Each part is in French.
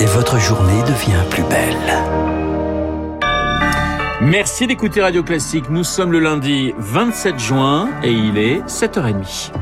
Et votre journée devient plus belle. Merci d'écouter Radio Classique. Nous sommes le lundi 27 juin et il est 7h30.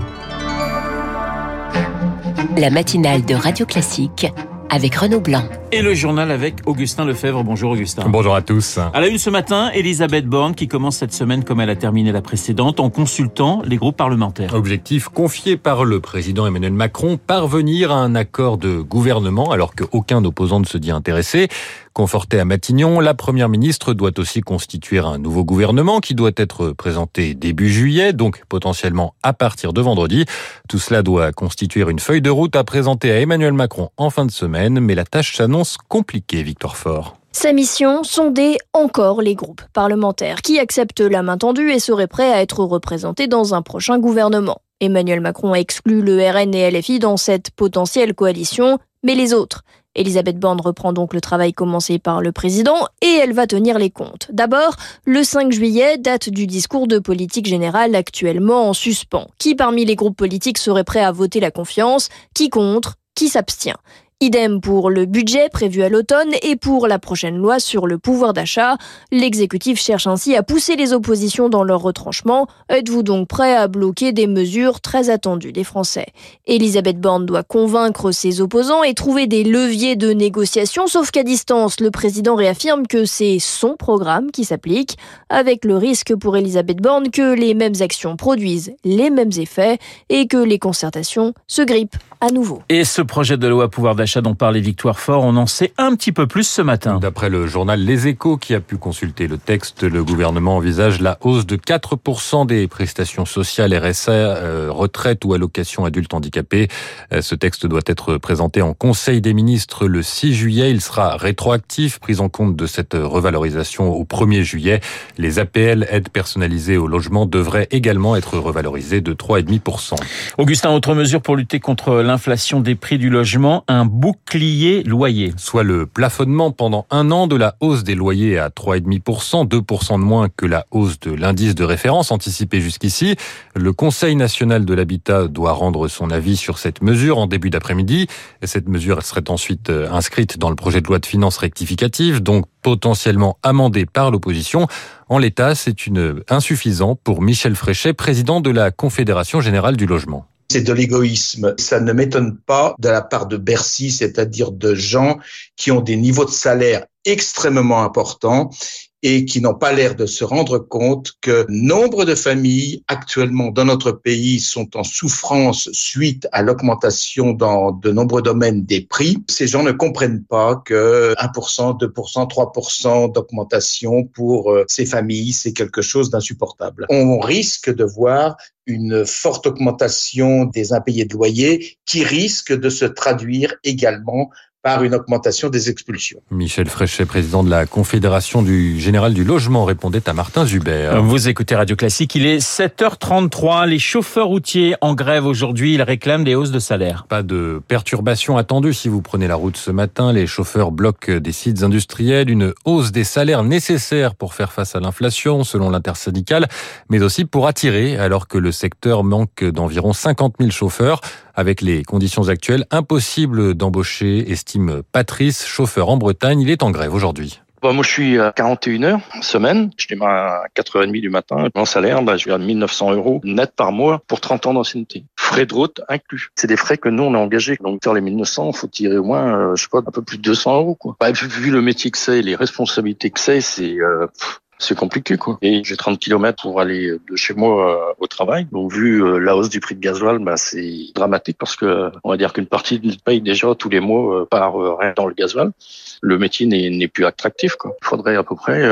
La matinale de Radio Classique avec Renaud Blanc. Et le journal avec Augustin Lefebvre. Bonjour Augustin. Bonjour à tous. À la une ce matin, Elisabeth Borne qui commence cette semaine comme elle a terminé la précédente en consultant les groupes parlementaires. Objectif confié par le président Emmanuel Macron, parvenir à un accord de gouvernement alors qu'aucun opposant ne se dit intéressé. Confortée à Matignon, la première ministre doit aussi constituer un nouveau gouvernement qui doit être présenté début juillet, donc potentiellement à partir de vendredi. Tout cela doit constituer une feuille de route à présenter à Emmanuel Macron en fin de semaine, mais la tâche s'annonce compliquée, Victor Fort. Sa mission, sonder encore les groupes parlementaires qui acceptent la main tendue et seraient prêts à être représentés dans un prochain gouvernement. Emmanuel Macron a exclu le RN et LFI dans cette potentielle coalition, mais les autres Elisabeth Borne reprend donc le travail commencé par le président et elle va tenir les comptes. D'abord, le 5 juillet, date du discours de politique générale actuellement en suspens. Qui parmi les groupes politiques serait prêt à voter la confiance? Qui contre? Qui s'abstient? Idem pour le budget prévu à l'automne et pour la prochaine loi sur le pouvoir d'achat. L'exécutif cherche ainsi à pousser les oppositions dans leur retranchement. Êtes-vous donc prêt à bloquer des mesures très attendues des Français? Elisabeth Borne doit convaincre ses opposants et trouver des leviers de négociation, sauf qu'à distance, le président réaffirme que c'est son programme qui s'applique, avec le risque pour Elisabeth Borne que les mêmes actions produisent les mêmes effets et que les concertations se grippent à nouveau. Et ce projet de loi pouvoir d'achat dont parlait Victoire Fort, on en sait un petit peu plus ce matin. D'après le journal Les Échos qui a pu consulter le texte, le gouvernement envisage la hausse de 4% des prestations sociales RSA, euh, retraite ou allocation adulte handicapé. Euh, ce texte doit être présenté en Conseil des ministres le 6 juillet. Il sera rétroactif, pris en compte de cette revalorisation au 1er juillet. Les APL, aides personnalisées au logement, devraient également être revalorisées de 3,5%. Augustin, autre mesure pour lutter contre l'inflation des prix du logement, un bouclier loyer. Soit le plafonnement pendant un an de la hausse des loyers à 3,5%, 2% de moins que la hausse de l'indice de référence anticipé jusqu'ici. Le Conseil national de l'habitat doit rendre son avis sur cette mesure en début d'après-midi. Cette mesure serait ensuite euh, inscrite dans le projet de loi de finances rectificative, donc potentiellement amendée par l'opposition. En l'état, c'est une insuffisant pour Michel Fréchet, président de la Confédération générale du logement c'est de l'égoïsme. Ça ne m'étonne pas de la part de Bercy, c'est-à-dire de gens qui ont des niveaux de salaire extrêmement importants et qui n'ont pas l'air de se rendre compte que nombre de familles actuellement dans notre pays sont en souffrance suite à l'augmentation dans de nombreux domaines des prix. Ces gens ne comprennent pas que 1%, 2%, 3% d'augmentation pour euh, ces familles, c'est quelque chose d'insupportable. On risque de voir une forte augmentation des impayés de loyer qui risque de se traduire également par une augmentation des expulsions. Michel Fréchet, président de la Confédération du Général du Logement, répondait à Martin Zuber. Vous écoutez Radio Classique, il est 7h33. Les chauffeurs routiers en grève aujourd'hui, ils réclament des hausses de salaire. Pas de perturbations attendues si vous prenez la route ce matin. Les chauffeurs bloquent des sites industriels, une hausse des salaires nécessaires pour faire face à l'inflation, selon l'intersyndicale, mais aussi pour attirer, alors que le secteur manque d'environ 50 000 chauffeurs. Avec les conditions actuelles, impossible d'embaucher, estime Patrice, chauffeur en Bretagne. Il est en grève aujourd'hui. Bah, moi, je suis à 41 heures semaine. Je démarre à 4h30 du matin. Mon salaire, bah, je gagne 1900 euros net par mois pour 30 ans d'ancienneté. Frais de route inclus. C'est des frais que nous, on a engagés. Donc, sur les 1900, il faut tirer au moins, euh, je sais pas, un peu plus de 200 euros. Quoi. Bah, vu le métier que c'est, les responsabilités que c'est, c'est... Euh, c'est compliqué quoi. Et j'ai 30 km pour aller de chez moi euh, au travail. Donc vu euh, la hausse du prix de gasoil, bah, c'est dramatique parce que on va dire qu'une partie de paye déjà tous les mois euh, par rien dans le gasoil. Le métier n'est plus attractif quoi. Il faudrait à peu près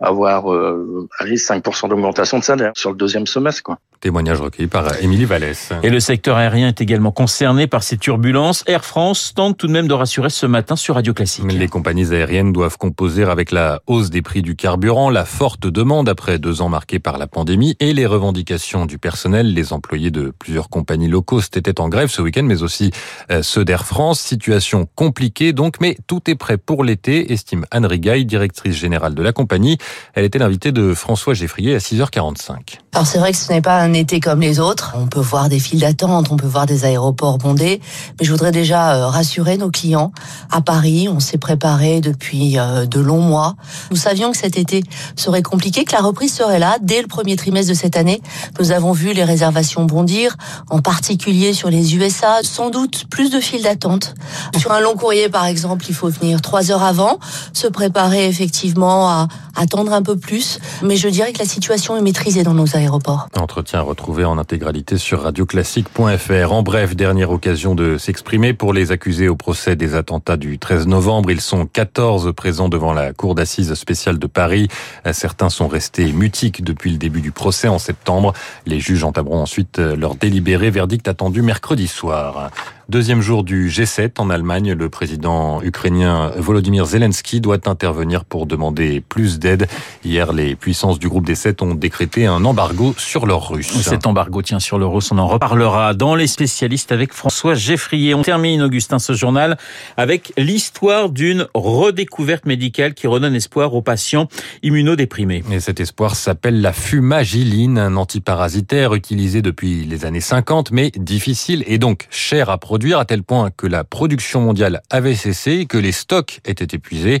avoir euh, allez 5% d'augmentation de salaire sur le deuxième semestre quoi. Témoignage recueilli par Émilie Vallès. Et le secteur aérien est également concerné par ces turbulences. Air France tente tout de même de rassurer ce matin sur Radio Classique. Les compagnies aériennes doivent composer avec la hausse des prix du carburant la forte demande après deux ans marqués par la pandémie et les revendications du personnel. Les employés de plusieurs compagnies low cost étaient en grève ce week-end, mais aussi euh, ceux d'Air France. Situation compliquée donc, mais tout est prêt pour l'été, estime Anne Rigaille, directrice générale de la compagnie. Elle était l'invitée de François Geffrier à 6h45. Alors c'est vrai que ce n'est pas un été comme les autres. On peut voir des files d'attente, on peut voir des aéroports bondés, mais je voudrais déjà euh, rassurer nos clients. À Paris, on s'est préparé depuis euh, de longs mois. Nous savions que cet été serait compliqué, que la reprise serait là dès le premier trimestre de cette année. Nous avons vu les réservations bondir, en particulier sur les USA, sans doute plus de files d'attente. Sur un long courrier par exemple, il faut venir trois heures avant, se préparer effectivement à attendre un peu plus, mais je dirais que la situation est maîtrisée dans nos aéroports. Entretien retrouvé en intégralité sur radioclassique.fr. En bref, dernière occasion de s'exprimer pour les accusés au procès des attentats du 13 novembre. Ils sont 14 présents devant la cour d'assises spéciale de Paris. Certains sont restés mutiques depuis le début du procès en septembre. Les juges entameront ensuite leur délibéré. Verdict attendu mercredi soir. Deuxième jour du G7 en Allemagne, le président ukrainien Volodymyr Zelensky doit intervenir pour demander plus d'aide. Hier, les puissances du groupe des sept ont décrété un embargo sur l'or russe. Cet embargo tient sur le russe, on en reparlera dans les spécialistes avec François Geffrier. On termine, Augustin, ce journal avec l'histoire d'une redécouverte médicale qui redonne espoir aux patients immunodéprimés. Et cet espoir s'appelle la fumagiline, un antiparasitaire utilisé depuis les années 50, mais difficile et donc cher à produire à tel point que la production mondiale avait cessé et que les stocks étaient épuisés.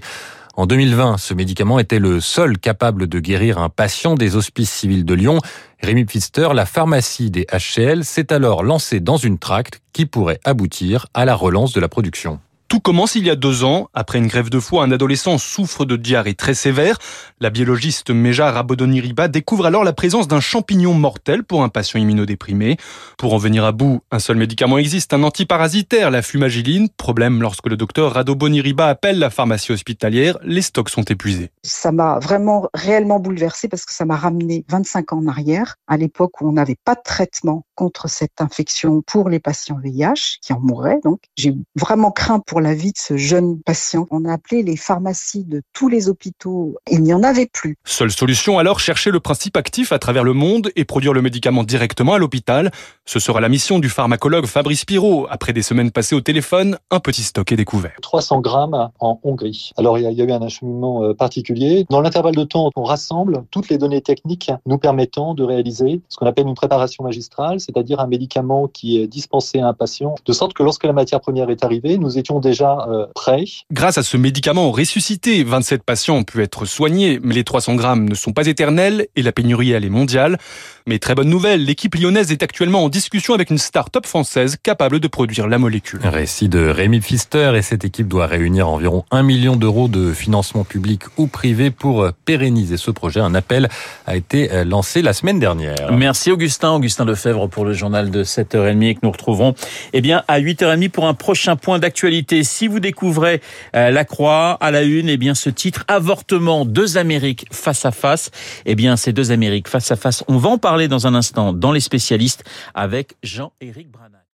En 2020, ce médicament était le seul capable de guérir un patient des hospices civils de Lyon. Rémi Pfister, la pharmacie des HCL, s'est alors lancée dans une tracte qui pourrait aboutir à la relance de la production. Tout commence il y a deux ans. Après une grève de foie, un adolescent souffre de diarrhée très sévère. La biologiste Meja Rabodoniriba découvre alors la présence d'un champignon mortel pour un patient immunodéprimé. Pour en venir à bout, un seul médicament existe, un antiparasitaire, la fumagiline. Problème lorsque le docteur Radoboniriba appelle la pharmacie hospitalière, les stocks sont épuisés. Ça m'a vraiment réellement bouleversé parce que ça m'a ramené 25 ans en arrière, à l'époque où on n'avait pas de traitement contre cette infection pour les patients VIH qui en mouraient. Donc, j'ai vraiment craint pour la vie de ce jeune patient. On a appelé les pharmacies de tous les hôpitaux. Il n'y en avait plus. Seule solution alors, chercher le principe actif à travers le monde et produire le médicament directement à l'hôpital. Ce sera la mission du pharmacologue Fabrice Pirot. Après des semaines passées au téléphone, un petit stock est découvert. 300 grammes en Hongrie. Alors il y, a eu un acheminement euh, particulier. Dans l'intervalle de temps, on rassemble toutes les données techniques nous permettant de réaliser ce qu'on appelle une préparation magistrale, c'est-à-dire un médicament qui est dispensé à un patient, de sorte que lorsque la matière première est arrivée, nous étions déjà euh, prêts. Grâce à ce médicament ressuscité, 27 patients ont pu être soignés, mais les 300 grammes ne sont pas éternels et la pénurie elle est mondiale. Mais très bonne nouvelle, l'équipe lyonnaise est actuellement en discussion avec une start-up française capable de produire la molécule. Récit de Rémi Pfister et cette équipe doit réunir environ 1 million d'euros de financement public ou privé pour pérenniser ce projet. Un appel a été lancé la semaine dernière. Merci Augustin, Augustin Lefebvre pour le journal de 7h30 et que nous retrouverons eh bien, à 8h30 pour un prochain point d'actualité. Si vous découvrez euh, la croix à la une, eh bien, ce titre, avortement, deux Amériques face à face, eh bien, ces deux Amériques face à face, on va en parler dans un instant dans les spécialistes avec Jean-Éric Branagh.